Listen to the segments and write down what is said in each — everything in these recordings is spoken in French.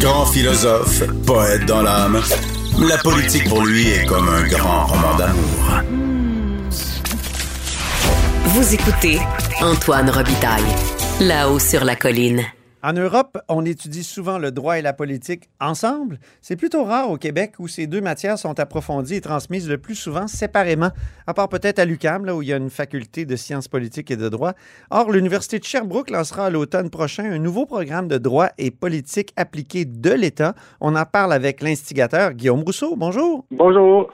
Grand philosophe, poète dans l'âme, la politique pour lui est comme un grand roman d'amour. Vous écoutez Antoine Robitaille, là-haut sur la colline. En Europe, on étudie souvent le droit et la politique ensemble. C'est plutôt rare au Québec où ces deux matières sont approfondies et transmises le plus souvent séparément, à part peut-être à l'UCAM, là où il y a une faculté de sciences politiques et de droit. Or, l'Université de Sherbrooke lancera à l'automne prochain un nouveau programme de droit et politique appliqué de l'État. On en parle avec l'instigateur Guillaume Rousseau. Bonjour. Bonjour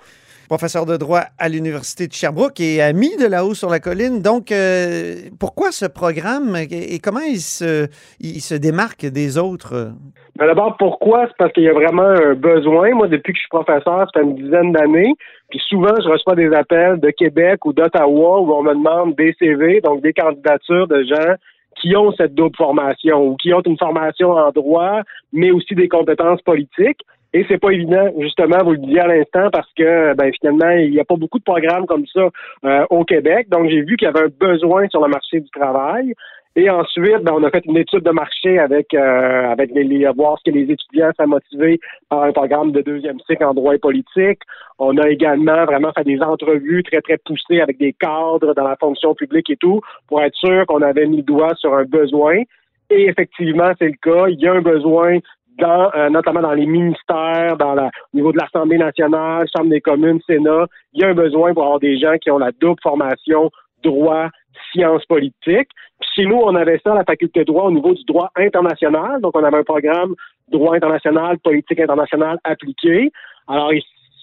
professeur de droit à l'Université de Sherbrooke et ami de là-haut sur la colline. Donc, euh, pourquoi ce programme et comment il se, démarque des autres? Ben, d'abord, pourquoi? C'est parce qu'il y a vraiment un besoin. Moi, depuis que je suis professeur, fait une dizaine d'années. Puis souvent, je reçois des appels de Québec ou d'Ottawa où on me demande des CV, donc des candidatures de gens qui ont cette double formation ou qui ont une formation en droit, mais aussi des compétences politiques. Et c'est pas évident, justement, vous le disiez à l'instant, parce que ben, finalement, il n'y a pas beaucoup de programmes comme ça euh, au Québec. Donc, j'ai vu qu'il y avait un besoin sur le marché du travail. Et ensuite, ben, on a fait une étude de marché avec euh, avec les, voir ce que les étudiants sont motivés par un programme de deuxième cycle en droit et politique. On a également vraiment fait des entrevues très très poussées avec des cadres dans la fonction publique et tout pour être sûr qu'on avait mis le doigt sur un besoin. Et effectivement, c'est le cas. Il y a un besoin dans, euh, notamment dans les ministères, dans la, au niveau de l'Assemblée nationale, Chambre des communes, Sénat, il y a un besoin pour avoir des gens qui ont la double formation droit, sciences politiques. chez nous, on avait ça à la faculté de droit au niveau du droit international. Donc, on avait un programme droit international, politique internationale appliquée. Alors, il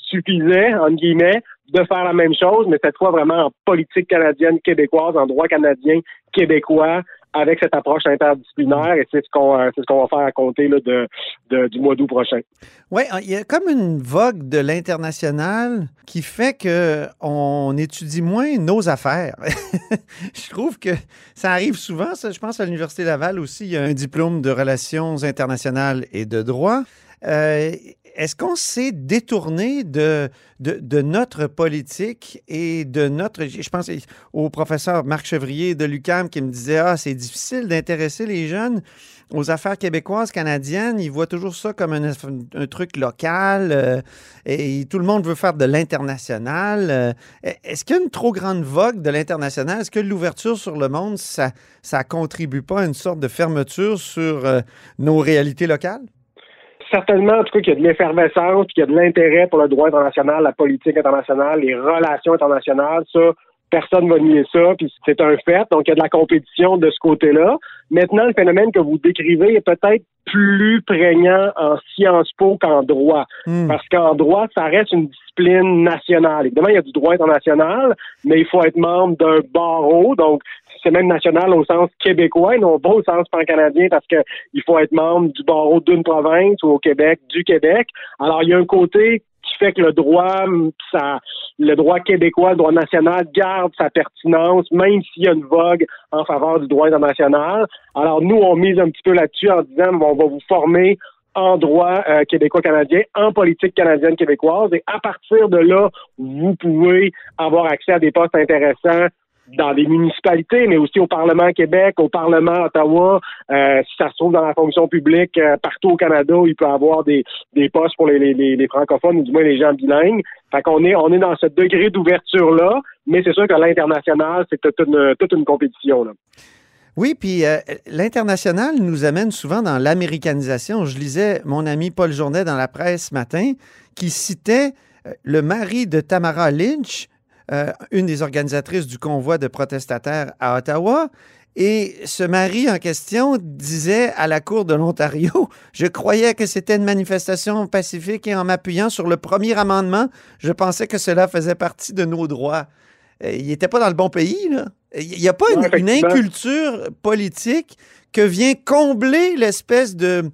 suffisait, en guillemets, de faire la même chose, mais cette fois vraiment en politique canadienne québécoise, en droit canadien québécois, avec cette approche interdisciplinaire et c'est ce qu'on euh, ce qu'on va faire à compter là, de, du mois d'août prochain. Oui, il y a comme une vogue de l'international qui fait que on étudie moins nos affaires. je trouve que ça arrive souvent. Ça, je pense à l'Université Laval aussi, il y a un diplôme de relations internationales et de droit. Euh, est-ce qu'on s'est détourné de, de, notre politique et de notre... Je pense au professeur Marc Chevrier de l'UCAM qui me disait, ah, c'est difficile d'intéresser les jeunes aux affaires québécoises, canadiennes. Ils voient toujours ça comme un, truc local euh, et tout le monde veut faire de l'international. Euh, est-ce qu'il y a une trop grande vogue de l'international? Est-ce que l'ouverture sur le monde, ça ne contribue pas à une sorte de fermeture sur euh, nos réalités locales? Certainement, en tout cas, qu'il y a de l'effervescence, qu'il y a de l'intérêt pour le droit international, la politique internationale, les relations internationales. Ça, personne ne va nier ça, puis c'est un fait. Donc, il y a de la compétition de ce côté-là. Maintenant, le phénomène que vous décrivez est peut-être plus prégnant en Sciences Po qu'en droit. Hmm. Parce qu'en droit, ça reste une discipline nationale. Évidemment, il y a du droit international, mais il faut être membre d'un barreau. Donc, c'est même national au sens québécois non pas au sens pan-canadien parce qu'il faut être membre du barreau d'une province ou au Québec, du Québec. Alors, il y a un côté fait que le droit, ça, le droit québécois, le droit national garde sa pertinence, même s'il y a une vogue en faveur du droit international. Alors nous, on mise un petit peu là-dessus en disant, on va vous former en droit euh, québécois-canadien, en politique canadienne-québécoise, et à partir de là, vous pouvez avoir accès à des postes intéressants dans des municipalités, mais aussi au Parlement Québec, au Parlement Ottawa. Euh, si ça se trouve dans la fonction publique euh, partout au Canada, il peut y avoir des, des postes pour les, les, les, francophones ou du moins les gens bilingues. Fait qu'on est, on est dans ce degré d'ouverture-là, mais c'est sûr que l'international, c'est toute une, toute une compétition. Là. Oui, puis euh, l'international nous amène souvent dans l'américanisation. Je lisais mon ami Paul Journet dans la presse ce matin qui citait le mari de Tamara Lynch, euh, une des organisatrices du convoi de protestataires à Ottawa. Et ce mari en question disait à la Cour de l'Ontario, je croyais que c'était une manifestation pacifique et en m'appuyant sur le premier amendement, je pensais que cela faisait partie de nos droits. Euh, il n'était pas dans le bon pays, là. Il n'y a pas une, inculture politique que vient combler l'espèce de,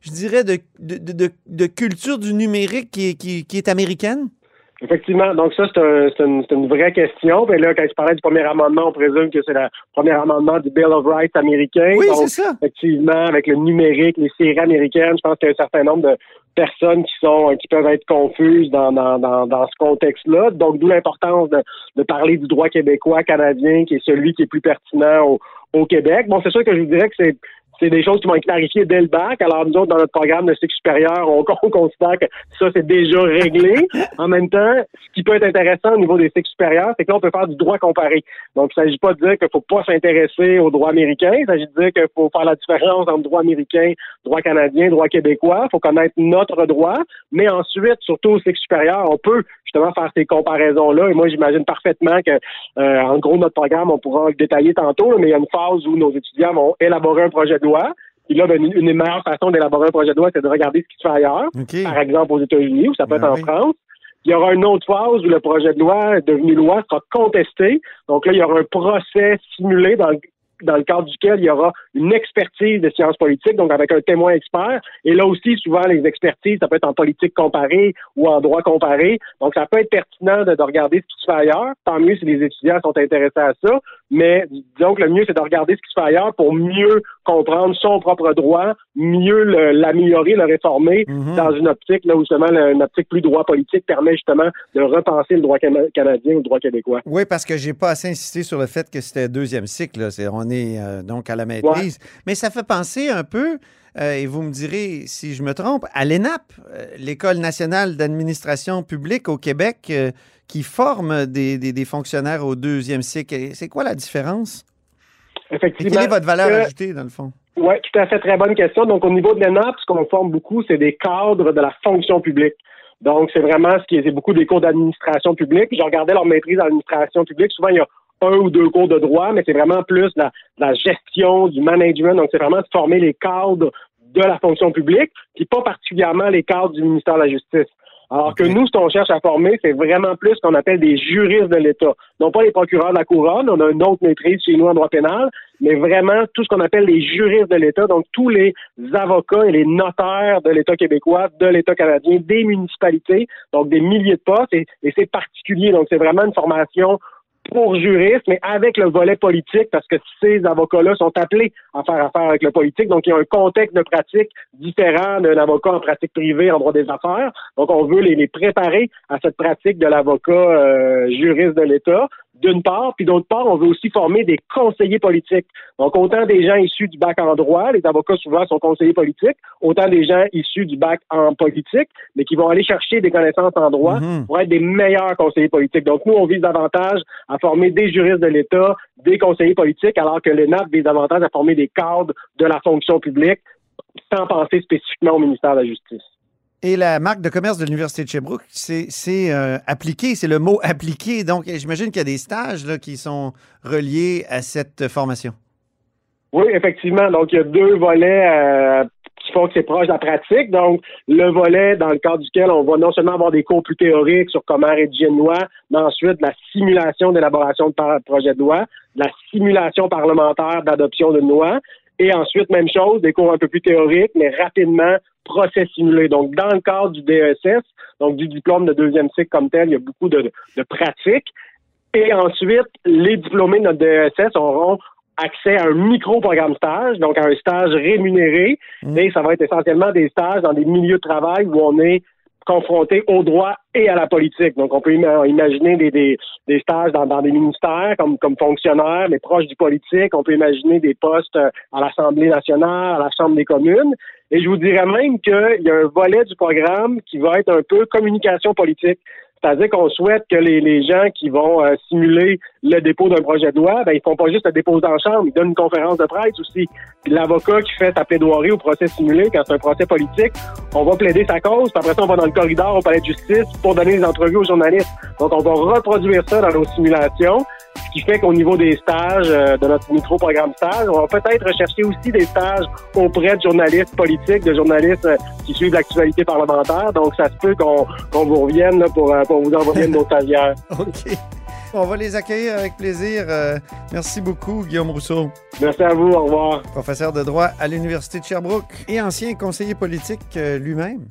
je dirais, de, de, culture du numérique qui, qui est américaine? Effectivement. Donc ça, c'est un, une, vraie question. Mais là, quand je parlais du premier amendement, on présume que c'est le premier amendement du Bill of Rights américain. Oui, c'est ça. Effectivement, avec le numérique, les séries américaines, je pense qu'il y a un certain nombre de personnes qui sont qui peuvent être confuses dans, dans, dans, ce contexte-là. Donc, d'où l'importance de, de parler du droit québécois, canadien, qui est celui qui est plus pertinent au, au Québec. Bon, c'est sûr que je vous dirais que c'est c'est des choses qui vont être clarifiées dès le bac. Alors, nous autres, dans notre programme de cycle supérieur, on, on considère que ça, c'est déjà réglé. en même temps, ce qui peut être intéressant au niveau des cycles supérieurs, c'est que là, on peut faire du droit comparé. Donc, il ne s'agit pas de dire qu'il faut pas s'intéresser au droit américain. Il s'agit de dire qu'il faut faire la différence entre droit américain, droit canadien, droit québécois. Il faut connaître notre droit. Mais ensuite, surtout au cycle supérieur, on peut justement faire ces comparaisons-là. Et moi, j'imagine parfaitement que, euh, en gros, notre programme, on pourra le détailler tantôt, mais il y a une phase où nos étudiants vont élaborer un projet de loi. Puis là, ben, une, des meilleures façons d'élaborer un projet de loi, c'est de regarder ce qui se fait ailleurs. Par exemple, aux États-Unis, ou ça peut Ben être en oui. France. Il y aura une autre phase où le projet de loi devenu loi sera contesté. Donc là, il y aura un procès simulé dans le, dans le cadre duquel il y aura une expertise de sciences politiques, donc avec un témoin expert. Et là aussi, souvent, les expertises, ça peut être en politique comparée ou en droit comparé. Donc, ça peut être pertinent de, de regarder ce qui se fait ailleurs. Tant mieux si les étudiants sont intéressés à ça. Mais disons que le mieux, c'est de regarder ce qui se fait ailleurs pour mieux comprendre son propre droit, mieux l'améliorer, le réformer Mhm. dans une optique, là où justement une optique plus droit politique permet justement de repenser le droit cana- canadien ou le droit québécois. Oui, parce que j'ai pas assez insisté sur le fait que c'était deuxième cycle. là. On est euh, donc à la maîtrise. Mais ça fait penser un peu, euh, et vous me direz si je me trompe, à l'ENAP, euh, l'École nationale d'administration publique au Québec, euh, qui forme des, des- des fonctionnaires au deuxième cycle. C'est quoi la différence? Et Effectivement. quelle est votre valeur Euh, ajoutée, dans le fond? Oui, tout à fait, très bonne question. Donc, au niveau de l'ENAP, ce qu'on forme beaucoup, c'est des cadres de la fonction publique. Donc, c'est vraiment ce qui est beaucoup des cours d'administration publique. Je regardais leur maîtrise en administration publique. Souvent, il y a un ou deux cours de droit, mais c'est vraiment plus la, la gestion, du management. Donc, c'est vraiment de former les cadres de la fonction publique, puis pas particulièrement les cadres du ministère de la Justice. Alors que nous, ce qu'on cherche à former, c'est vraiment plus ce qu'on appelle des juristes de l'État. Non pas les procureurs de la couronne, on a une autre maîtrise chez nous en droit pénal, mais vraiment tout ce qu'on appelle les juristes de l'État, donc tous les avocats et les notaires de l'État québécois, de l'État canadien, des municipalités, donc des milliers de postes, et, et c'est particulier. Donc c'est vraiment une formation pour juristes, mais avec le volet politique, parce que ces avocats-là sont appelés à faire affaire avec le politique. Donc, il y a un contexte de pratique différent d'un avocat en pratique privée en droit des affaires. Donc, on veut les, les préparer à cette pratique de l'avocat euh, juriste de l'État, d'une part, puis d'autre part, on veut aussi former des conseillers politiques. Donc, autant des gens issus du bac en droit, les avocats souvent sont conseillers politiques, autant des gens issus du bac en politique, mais qui vont aller chercher des connaissances en droit Mhm. pour être des meilleurs conseillers politiques. Donc, nous, on vise davantage à former des juristes de l'État, des conseillers politiques, alors que l'ENAP vise davantage à former des cadres de la fonction publique, sans penser spécifiquement au ministère de la Justice. Et la marque de commerce de l'Université de Sherbrooke, c'est euh, appliqué, c'est le mot appliqué. Donc, j'imagine qu'il y a des stages qui sont reliés à cette formation. Oui, effectivement. Donc, il y a deux volets euh, qui font que c'est proche de la pratique. Donc, le volet dans le cadre duquel on va non seulement avoir des cours plus théoriques sur comment rédiger une loi, mais ensuite la simulation d'élaboration de projet de loi, la simulation parlementaire d'adoption d'une loi, et ensuite, même chose, des cours un peu plus théoriques, mais rapidement, procès simulé. Donc, dans le cadre du DESS, donc du diplôme de deuxième cycle comme tel, il y a beaucoup de, de pratiques. Et ensuite, les diplômés de notre DESS auront accès à un micro-programme stage, donc à un stage rémunéré. Mm. Et ça va être essentiellement des stages dans des milieux de travail où on est confronté au droit et à la politique. Donc, on peut ima- imaginer des, des, des stages dans, dans des ministères comme, comme fonctionnaire, mais proches du politique. On peut imaginer des postes euh, à l'Assemblée nationale, à la Chambre des communes. Et je vous dirais même qu'il y a un volet du programme qui va être un peu communication politique. C'est-à-dire qu'on souhaite que les, les gens qui vont euh, simuler le dépôt d'un projet de loi, ben, ils font pas juste le déposer en chambre, ils donnent une conférence de presse aussi. L'avocat qui fait sa plaidoirie au procès simulé, quand c'est un procès politique, on va plaider sa cause, puis après ça, on va dans le corridor au palais de justice pour donner des entrevues aux journalistes. Donc, on va reproduire ça dans nos simulations, ce qui fait qu'au niveau des stages euh, de notre micro-programme stage, on va peut-être rechercher aussi des stages auprès de journalistes politiques, de journalistes euh, qui suivent l'actualité parlementaire. Donc, ça se peut qu'on qu'on vous revienne là, pour, euh, pour vous envoyer de nos stagiaires. OK. On va les accueillir avec plaisir. Euh, merci beaucoup, Guillaume Rousseau, Merci à vous. Au revoir. professeur de droit à l'Université de Sherbrooke et ancien conseiller politique euh, lui-même.